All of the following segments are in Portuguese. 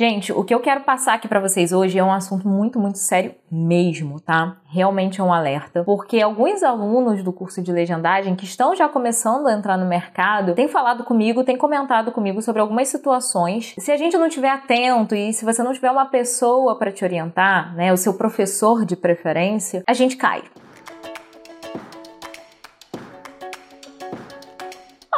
Gente, o que eu quero passar aqui para vocês hoje é um assunto muito, muito sério mesmo, tá? Realmente é um alerta, porque alguns alunos do curso de legendagem que estão já começando a entrar no mercado têm falado comigo, têm comentado comigo sobre algumas situações. Se a gente não estiver atento e se você não tiver uma pessoa para te orientar, né, o seu professor de preferência, a gente cai.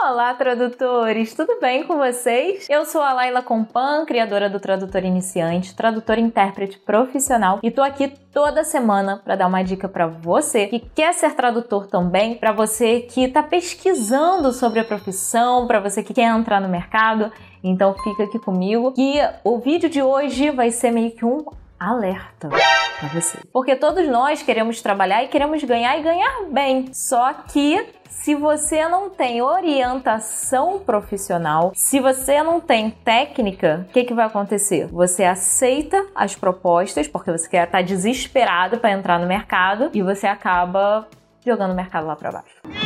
Olá, tradutores! Tudo bem com vocês? Eu sou a Laila Compan, criadora do Tradutor Iniciante, tradutora e intérprete profissional, e tô aqui toda semana para dar uma dica para você que quer ser tradutor também, para você que está pesquisando sobre a profissão, para você que quer entrar no mercado. Então fica aqui comigo que o vídeo de hoje vai ser meio que um alerta para você. Porque todos nós queremos trabalhar e queremos ganhar e ganhar bem. Só que se você não tem orientação profissional, se você não tem técnica, o que, que vai acontecer? Você aceita as propostas porque você quer estar tá desesperado para entrar no mercado e você acaba jogando o mercado lá para baixo.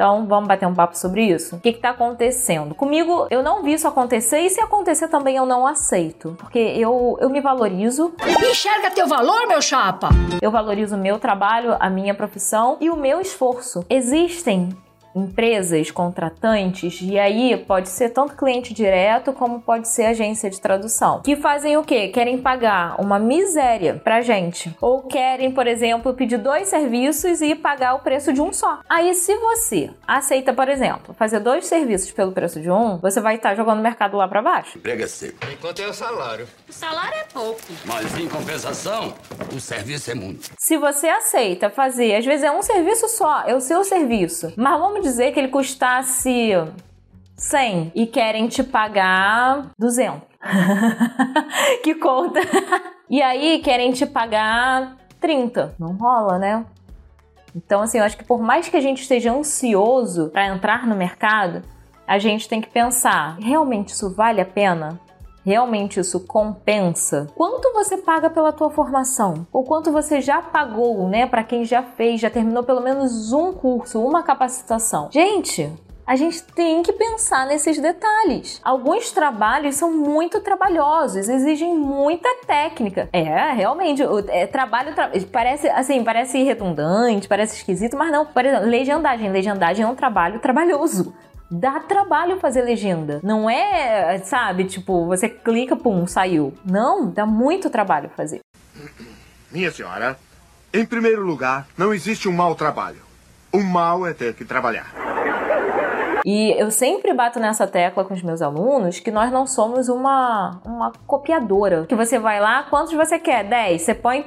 Então vamos bater um papo sobre isso. O que está acontecendo? Comigo eu não vi isso acontecer e se acontecer também eu não aceito. Porque eu, eu me valorizo. Enxerga teu valor, meu chapa! Eu valorizo o meu trabalho, a minha profissão e o meu esforço. Existem empresas contratantes, e aí pode ser tanto cliente direto como pode ser agência de tradução, que fazem o quê? Querem pagar uma miséria pra gente. Ou querem, por exemplo, pedir dois serviços e pagar o preço de um só. Aí, se você aceita, por exemplo, fazer dois serviços pelo preço de um, você vai estar jogando o mercado lá para baixo. Emprego é seco. Enquanto é o salário. O salário é pouco. Mas em compensação, o serviço é muito. Se você aceita fazer, às vezes é um serviço só, é o seu serviço. Mas vamos vamos dizer que ele custasse 100 e querem te pagar 200. que conta. e aí querem te pagar 30. Não rola, né? Então, assim, eu acho que por mais que a gente esteja ansioso para entrar no mercado, a gente tem que pensar: realmente isso vale a pena? Realmente isso compensa? Quanto você paga pela tua formação? Ou quanto você já pagou, né, para quem já fez, já terminou pelo menos um curso, uma capacitação? Gente, a gente tem que pensar nesses detalhes. Alguns trabalhos são muito trabalhosos, exigem muita técnica. É, realmente, é, trabalho tra parece assim, parece redundante, parece esquisito, mas não. Por exemplo, legendagem, legendagem é um trabalho trabalhoso dá trabalho fazer legenda. Não é, sabe, tipo, você clica, pum, saiu. Não, dá muito trabalho fazer. Minha senhora, em primeiro lugar, não existe um mau trabalho. O mal é ter que trabalhar. E eu sempre bato nessa tecla com os meus alunos que nós não somos uma, uma copiadora. Que você vai lá, quantos você quer? 10. Você põe.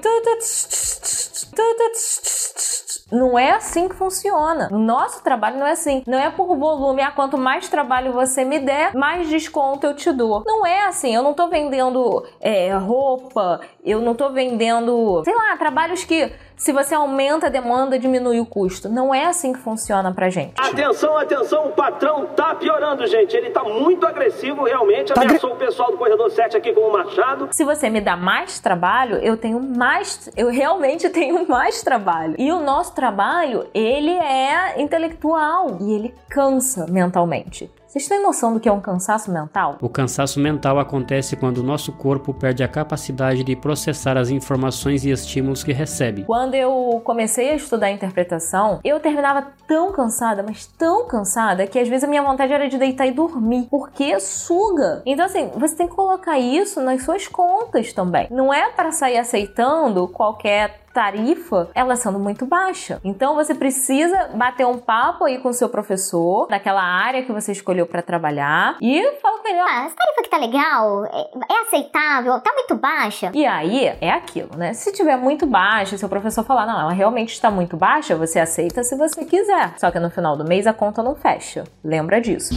Não é assim que funciona. O nosso trabalho não é assim. Não é por volume. Ah, quanto mais trabalho você me der, mais desconto eu te dou. Não é assim. Eu não tô vendendo é, roupa, eu não tô vendendo, sei lá, trabalhos que se você aumenta a demanda, diminui o custo. Não é assim que funciona pra gente. Atenção, atenção, o patrão tá piorando, gente. Ele tá muito agressivo, realmente. Tá Ameaçou o pessoal do corredor 7 aqui com o machado. Se você me dá mais trabalho, eu tenho mais. Eu realmente tenho mais trabalho. E o nosso trabalho, ele é intelectual e ele cansa mentalmente. Vocês têm noção do que é um cansaço mental? O cansaço mental acontece quando o nosso corpo perde a capacidade de processar as informações e estímulos que recebe. Quando eu comecei a estudar interpretação, eu terminava tão cansada, mas tão cansada, que às vezes a minha vontade era de deitar e dormir, porque suga. Então, assim, você tem que colocar isso nas suas contas também. Não é para sair aceitando qualquer tarifa, ela sendo muito baixa. Então você precisa bater um papo aí com o seu professor daquela área que você escolheu para trabalhar e fala com ele, ó, ah, essa tarifa que tá legal, é, é, aceitável, tá muito baixa. E aí é aquilo, né? Se tiver muito baixa, seu professor falar, não, ela realmente está muito baixa, você aceita se você quiser. Só que no final do mês a conta não fecha. Lembra disso.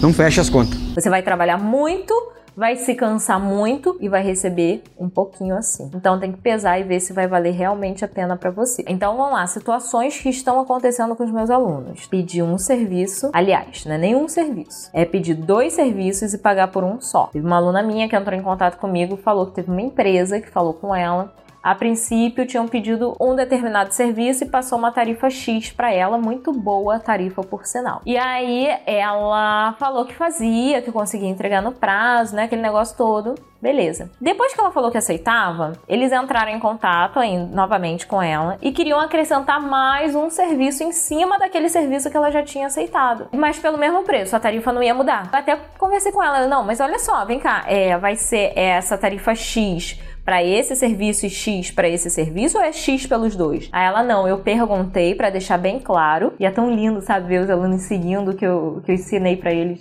Não fecha as contas. Você vai trabalhar muito vai se cansar muito e vai receber um pouquinho assim. Então tem que pesar e ver se vai valer realmente a pena para você. Então vamos lá, situações que estão acontecendo com os meus alunos. Pedir um serviço, aliás, não é nenhum serviço, é pedir dois serviços e pagar por um só. Teve uma aluna minha que entrou em contato comigo, falou que teve uma empresa que falou com ela a princípio tinham pedido um determinado serviço e passou uma tarifa X para ela, muito boa tarifa por sinal. E aí ela falou que fazia, que conseguia entregar no prazo, né, aquele negócio todo. Beleza. Depois que ela falou que aceitava, eles entraram em contato aí, novamente com ela e queriam acrescentar mais um serviço em cima daquele serviço que ela já tinha aceitado. Mas pelo mesmo preço, a tarifa não ia mudar. Eu até conversei com ela, não, mas olha só, vem cá, é, vai ser essa tarifa X para esse serviço e X para esse serviço ou é X pelos dois? Aí ela, não, eu perguntei para deixar bem claro. E é tão lindo, sabe, ver os alunos seguindo que eu, que eu ensinei para eles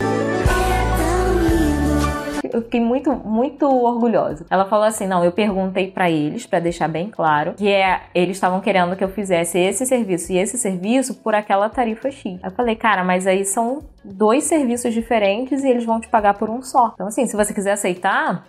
eu fiquei muito, muito orgulhosa. Ela falou assim: não, eu perguntei para eles, para deixar bem claro, que é, eles estavam querendo que eu fizesse esse serviço e esse serviço por aquela tarifa X. Eu falei, cara, mas aí são dois serviços diferentes e eles vão te pagar por um só. Então, assim, se você quiser aceitar,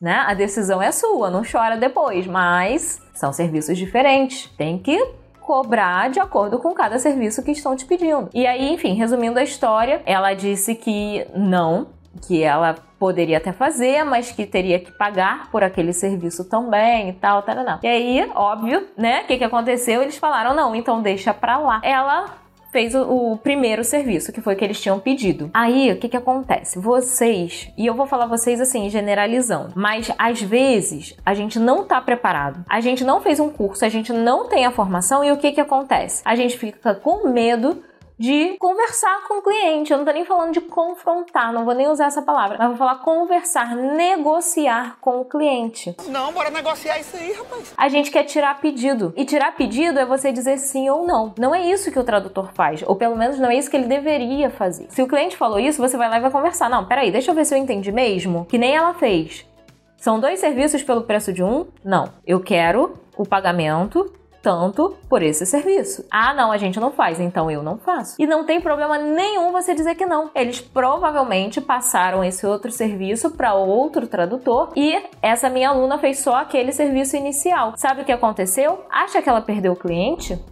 né, a decisão é sua, não chora depois, mas são serviços diferentes. Tem que cobrar de acordo com cada serviço que estão te pedindo. E aí, enfim, resumindo a história, ela disse que não, que ela poderia até fazer, mas que teria que pagar por aquele serviço também e tal, tal, tal. E aí, óbvio, né? O que, que aconteceu? Eles falaram, não, então deixa pra lá. Ela fez o, o, primeiro serviço, que foi o que eles tinham pedido. Aí, o que que acontece? Vocês, e eu vou falar vocês assim, generalizando, mas às vezes a gente não tá preparado. A gente não fez um curso, a gente não tem a formação e o que que acontece? A gente fica com medo de conversar com o cliente. Eu não tô nem falando de confrontar, não vou nem usar essa palavra, mas vou falar conversar, negociar com o cliente. Não, bora negociar isso aí, rapaz. A gente quer tirar pedido. E tirar pedido é você dizer sim ou não. Não é isso que o tradutor faz, ou pelo menos não é isso que ele deveria fazer. Se o cliente falou isso, você vai lá e vai conversar. Não, peraí, deixa eu ver se eu entendi mesmo. Que nem ela fez. São dois serviços pelo preço de um? Não. Eu quero o pagamento tanto por esse serviço. Ah, não, a gente não faz, então eu não faço. E não tem problema nenhum você dizer que não. Eles provavelmente passaram esse outro serviço para outro tradutor e essa minha aluna fez só aquele serviço inicial. Sabe o que aconteceu? Acha que ela perdeu o cliente?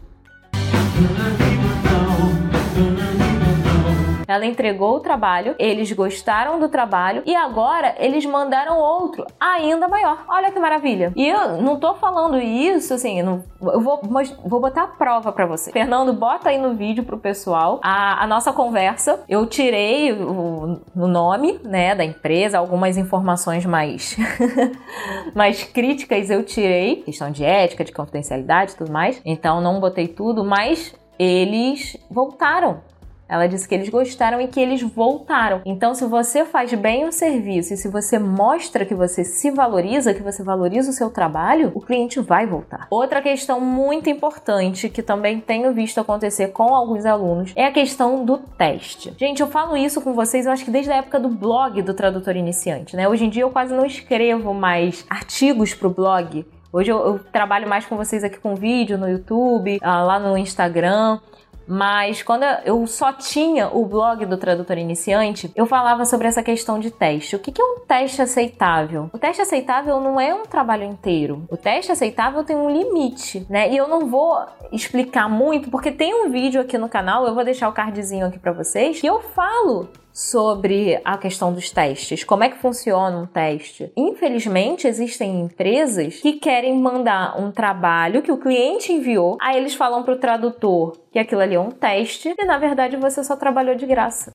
Ela entregou o trabalho, eles gostaram do trabalho e agora eles mandaram outro ainda maior. Olha que maravilha. E eu não tô falando isso assim, não, eu vou, vou botar a prova para você. Fernando, bota aí no vídeo pro pessoal a, a nossa conversa. Eu tirei o, o nome, né, da empresa, algumas informações mais mais críticas eu tirei, questão de ética, de confidencialidade e tudo mais. Então não botei tudo, mas eles voltaram ela disse que eles gostaram e que eles voltaram. Então, se você faz bem o serviço e se você mostra que você se valoriza, que você valoriza o seu trabalho, o cliente vai voltar. Outra questão muito importante que também tenho visto acontecer com alguns alunos é a questão do teste. Gente, eu falo isso com vocês, eu acho que desde a época do blog do tradutor iniciante, né? Hoje em dia eu quase não escrevo mais artigos para o blog. Hoje eu, eu, trabalho mais com vocês aqui com vídeo no YouTube, ah, lá no Instagram. Mas quando eu só tinha o blog do tradutor iniciante, eu falava sobre essa questão de teste. O que é um teste aceitável? O teste aceitável não é um trabalho inteiro. O teste aceitável tem um limite, né? E eu não vou explicar muito, porque tem um vídeo aqui no canal, eu vou deixar o cardzinho aqui para vocês, que eu falo sobre a questão dos testes, como é que funciona um teste. Infelizmente, existem empresas que querem mandar um trabalho que o cliente enviou, aí eles falam para o tradutor que aquilo ali é um teste e na verdade você só trabalhou de graça.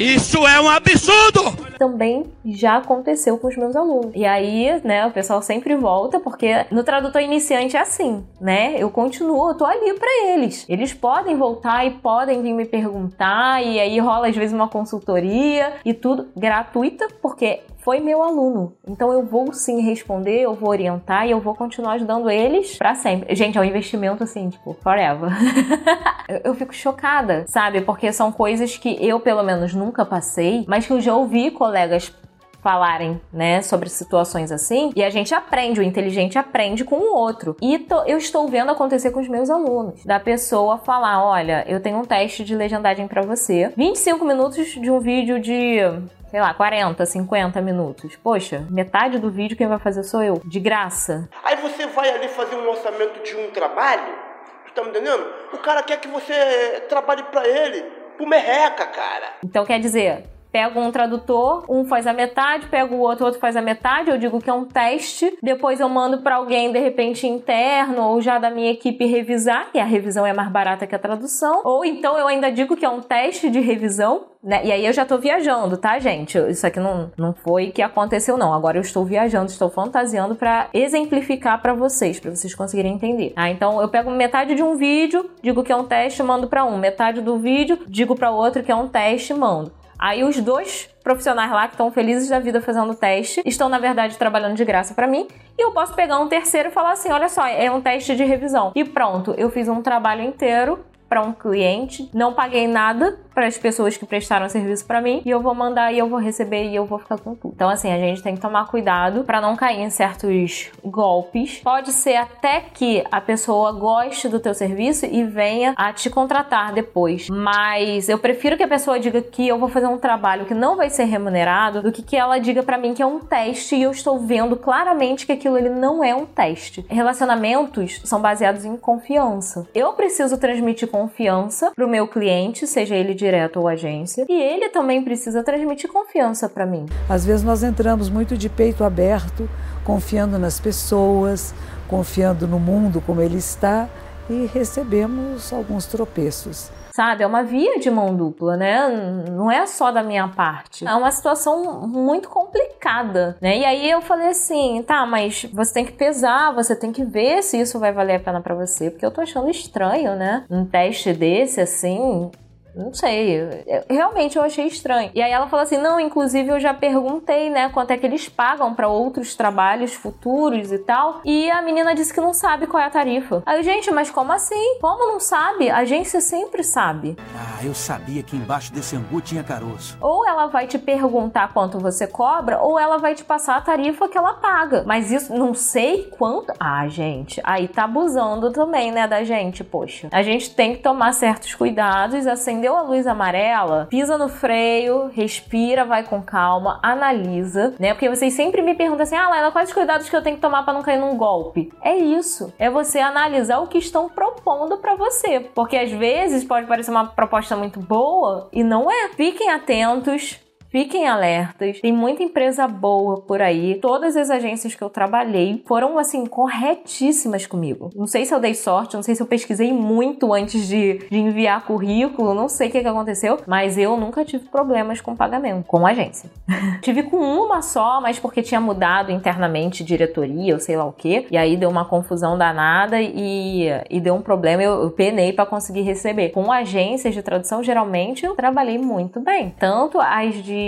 Isso é um absurdo! Também já aconteceu com os meus alunos. E aí, né, o pessoal sempre volta, porque no tradutor iniciante é assim, né? Eu continuo, eu tô ali para eles. Eles podem voltar e podem vir me perguntar, e aí rola às vezes uma consultoria e tudo gratuita, porque foi meu aluno. Então eu vou sim responder, eu vou orientar e eu vou continuar ajudando eles para sempre. Gente, é um investimento assim, tipo, forever. eu, fico chocada, sabe? Porque são coisas que eu, pelo menos, nunca passei, mas que eu já ouvi colegas falarem, né, sobre situações assim, e a gente aprende, o inteligente aprende com o outro. E tô, eu estou vendo acontecer com os meus alunos, da pessoa falar, olha, eu tenho um teste de legendagem para você, 25 minutos de um vídeo de sei lá, 40, 50 minutos. Poxa, metade do vídeo quem vai fazer sou eu, de graça. Aí você vai ali fazer um orçamento de um trabalho, tu tá me entendendo? O cara quer que você trabalhe para ele, por merreca, cara. Então quer dizer, pego um tradutor, um faz a metade, pego o outro, outro faz a metade, eu digo que é um teste, depois eu mando para alguém de repente interno ou já da minha equipe revisar, que a revisão é mais barata que a tradução, ou então eu ainda digo que é um teste de revisão, né? E aí eu já tô viajando, tá, gente? Isso aqui não, não foi que aconteceu não. Agora eu estou viajando, estou fantasiando para exemplificar para vocês, para vocês conseguirem entender. Ah, então eu pego metade de um vídeo, digo que é um teste, mando para um, metade do vídeo, digo para outro que é um teste, mando. Aí os dois profissionais lá que estão felizes da vida fazendo o teste estão na verdade trabalhando de graça para mim e eu posso pegar um terceiro e falar assim, olha só, é um teste de revisão. E pronto, eu fiz um trabalho inteiro para um cliente, não paguei nada para as pessoas que prestaram serviço para mim e eu vou mandar e eu vou receber e eu vou ficar com tudo. Então assim, a gente tem que tomar cuidado para não cair em certos golpes. Pode ser até que a pessoa goste do teu serviço e venha a te contratar depois, mas eu prefiro que a pessoa diga que eu vou fazer um trabalho que não vai ser remunerado do que que ela diga para mim que é um teste e eu estou vendo claramente que aquilo ele não é um teste. Relacionamentos são baseados em confiança. Eu preciso transmitir confiança pro meu cliente, seja ele direto ou agência, e ele também precisa transmitir confiança para mim. Às vezes nós entramos muito de peito aberto, confiando nas pessoas, confiando no mundo como ele está e recebemos alguns tropeços sabe? É uma via de mão dupla, né? Não é só da minha parte. É uma situação muito complicada, né? E aí eu falei assim, tá, mas você tem que pesar, você tem que ver se isso vai valer a pena para você, porque eu tô achando estranho, né? Um teste desse assim, não sei, eu, realmente eu achei estranho. E aí ela falou assim: não, inclusive eu já perguntei, né, quanto é que eles pagam para outros trabalhos futuros e tal. E a menina disse que não sabe qual é a tarifa. Aí, gente, mas como assim? Como não sabe? A agência sempre sabe. Ah, eu sabia que embaixo desse angu tinha caroço. Ou ela vai te perguntar quanto você cobra, ou ela vai te passar a tarifa que ela paga. Mas isso, não sei quanto. Ah, gente, aí tá abusando também, né, da gente, poxa. A gente tem que tomar certos cuidados, assim acendeu a luz amarela, pisa no freio, respira, vai com calma, analisa, né? Porque vocês sempre me perguntam assim: ah, Laila, quais os cuidados que eu tenho que tomar para não cair num golpe? É isso. É você analisar o que estão propondo para você. Porque às vezes pode parecer uma proposta muito boa e não é. Fiquem atentos Fiquem alertas, tem muita empresa boa por aí. Todas as agências que eu trabalhei foram assim corretíssimas comigo. Não sei se eu dei sorte, não sei se eu pesquisei muito antes de, de enviar currículo, não sei o que, que aconteceu, mas eu nunca tive problemas com pagamento com agência. tive com uma só, mas porque tinha mudado internamente diretoria, ou sei lá o que, e aí deu uma confusão danada e, e deu um problema. Eu, eu penei para conseguir receber. Com agências de tradução, geralmente eu trabalhei muito bem, tanto as de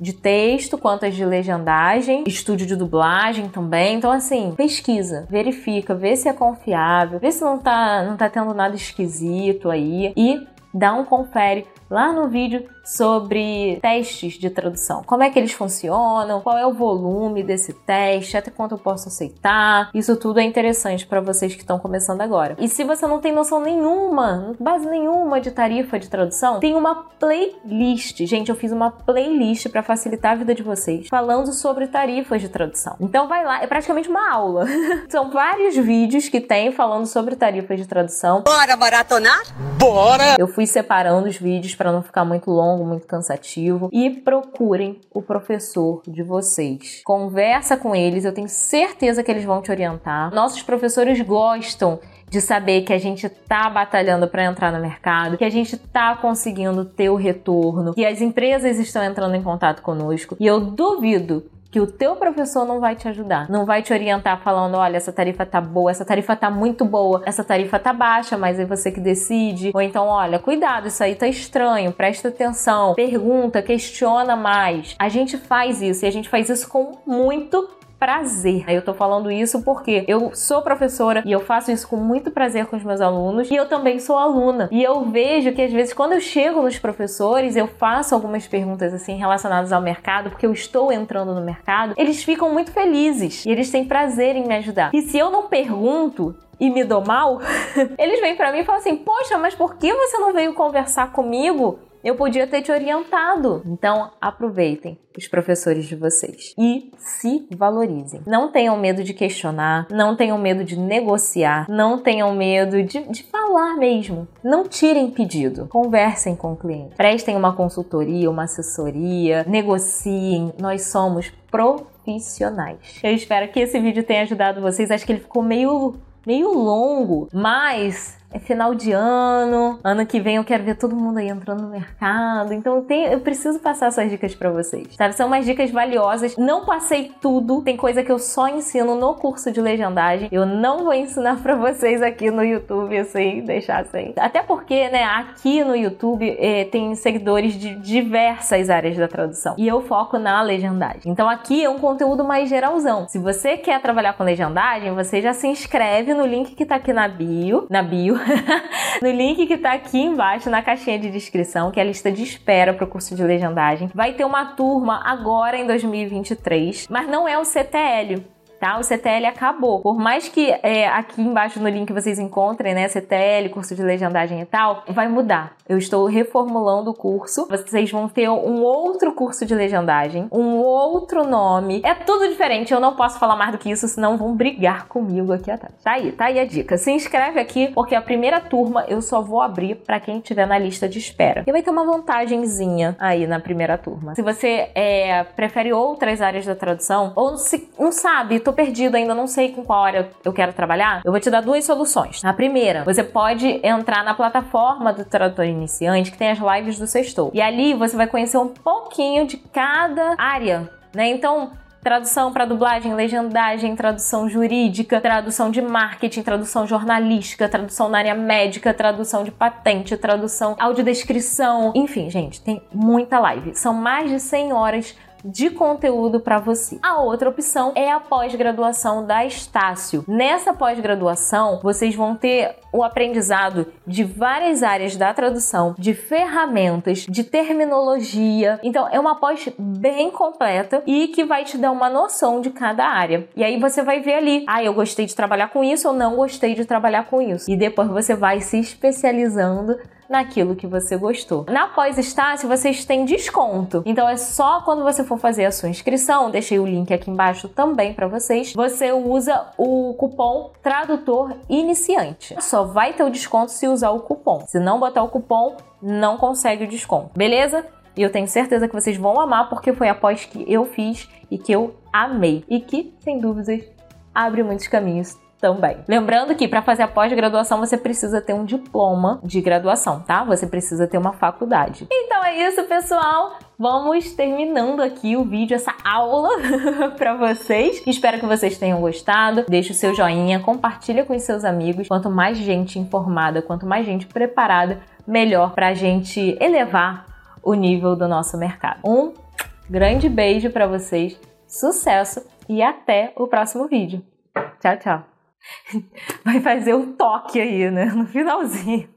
de, texto quanto as de legendagem, estúdio de dublagem também. Então, assim, pesquisa, verifica, vê se é confiável, vê se não tá, não tá tendo nada esquisito aí e dá um confere lá no vídeo sobre testes de tradução. Como é que eles funcionam, qual é o volume desse teste, até quanto eu posso aceitar. Isso tudo é interessante para vocês que estão começando agora. E se você não tem noção nenhuma, base nenhuma de tarifa de tradução, tem uma playlist. Gente, eu fiz uma playlist para facilitar a vida de vocês, falando sobre tarifas de tradução. Então vai lá, é praticamente uma aula. São vários vídeos que tem falando sobre tarifas de tradução. Bora maratonar? Bora! Eu fui separando os vídeos para não ficar muito longo, muito cansativo. E procurem o professor de vocês. Conversa com eles, eu tenho certeza que eles vão te orientar. Nossos professores gostam de saber que a gente tá batalhando para entrar no mercado, que a gente tá conseguindo ter o retorno, que as empresas estão entrando em contato conosco. E eu duvido que o teu professor não vai te ajudar, não vai te orientar falando, olha, essa tarifa tá boa, essa tarifa tá muito boa, essa tarifa tá baixa, mas é você que decide. Ou então, olha, cuidado, isso aí tá estranho, presta atenção, pergunta, questiona mais. A gente faz isso e a gente faz isso com muito prazer. Eu tô falando isso porque eu sou professora e eu faço isso com muito prazer com os meus alunos e eu também sou aluna. E eu vejo que às vezes quando eu chego nos professores, eu faço algumas perguntas assim relacionadas ao mercado, porque eu estou entrando no mercado, eles ficam muito felizes e eles têm prazer em me ajudar. E se eu não pergunto, e me dou mal, eles vêm para mim e falam assim: Poxa, mas por que você não veio conversar comigo eu podia ter te orientado. Então, aproveitem os professores de vocês e se valorizem. Não tenham medo de questionar, não tenham medo de negociar, não tenham medo de, de falar mesmo. Não tirem pedido. Conversem com o cliente. Prestem uma consultoria, uma assessoria, negociem. Nós somos profissionais. Eu espero que esse vídeo tenha ajudado vocês. Acho que ele ficou meio meio longo, mas é final de ano, ano que vem eu quero ver todo mundo aí entrando no mercado. Então eu, tenho, eu preciso passar essas dicas para vocês. Sabe? São umas dicas valiosas. Não passei tudo, tem coisa que eu só ensino no curso de legendagem. Eu não vou ensinar para vocês aqui no YouTube, assim, deixar assim. Até porque, né, aqui no YouTube eh, tem seguidores de diversas áreas da tradução. E eu foco na legendagem. Então aqui é um conteúdo mais geralzão. Se você quer trabalhar com legendagem, você já se inscreve no link que tá aqui na bio, na bio no link que tá aqui embaixo na caixinha de descrição, que é a lista de espera para o curso de legendagem. Vai ter uma turma agora em 2023, mas não é o CTL tá? O CTL acabou. Por mais que é, aqui embaixo no link vocês encontrem, né, CTL, curso de legendagem e tal, vai mudar. Eu estou reformulando o curso. Vocês vão ter um outro curso de legendagem, um outro nome. É tudo diferente. Eu não posso falar mais do que isso, senão vão brigar comigo aqui atrás. Tá aí, tá aí a dica. Se inscreve aqui, porque a primeira turma eu só vou abrir para quem estiver na lista de espera. E vai ter uma vantagenzinha aí na primeira turma. Se você é, prefere outras áreas da tradução ou se, não sabe, tô perdido ainda, não sei com qual área eu quero trabalhar, eu vou te dar duas soluções. A primeira, você pode entrar na plataforma do tradutor iniciante que tem as lives do Sextou. E ali você vai conhecer um pouquinho de cada área, né? Então, tradução para dublagem, legendagem, tradução jurídica, tradução de marketing, tradução jornalística, tradução na área médica, tradução de patente, tradução audiodescrição, enfim, gente, tem muita live. São mais de 100 horas de conteúdo para você. A outra opção é a pós-graduação da Estácio. Nessa pós-graduação, vocês vão ter o aprendizado de várias áreas da tradução, de ferramentas, de terminologia. Então, é uma pós bem completa e que vai te dar uma noção de cada área. E aí você vai ver ali, ah, eu gostei de trabalhar com isso ou não gostei de trabalhar com isso. E depois você vai se especializando naquilo que você gostou. Na pós-estácio, vocês têm desconto. Então é só quando você for fazer a sua inscrição, deixei o link aqui embaixo também para vocês, você usa o cupom tradutor iniciante. Só vai ter o desconto se usar o cupom. Se não botar o cupom, não consegue o desconto. Beleza? E eu tenho certeza que vocês vão amar porque foi a pós que eu fiz e que eu amei e que, sem dúvidas, abre muitos caminhos também. Lembrando que para fazer a pós-graduação você precisa ter um diploma de graduação, tá? Você precisa ter uma faculdade. Então é isso, pessoal. Vamos terminando aqui o vídeo, essa aula para vocês. Espero que vocês tenham gostado. Deixe o seu joinha, compartilha com os seus amigos. Quanto mais gente informada, quanto mais gente preparada, melhor para a gente elevar o nível do nosso mercado. Um grande beijo para vocês, sucesso e até o próximo vídeo. Tchau, tchau. Vai fazer o toque aí, né? No finalzinho.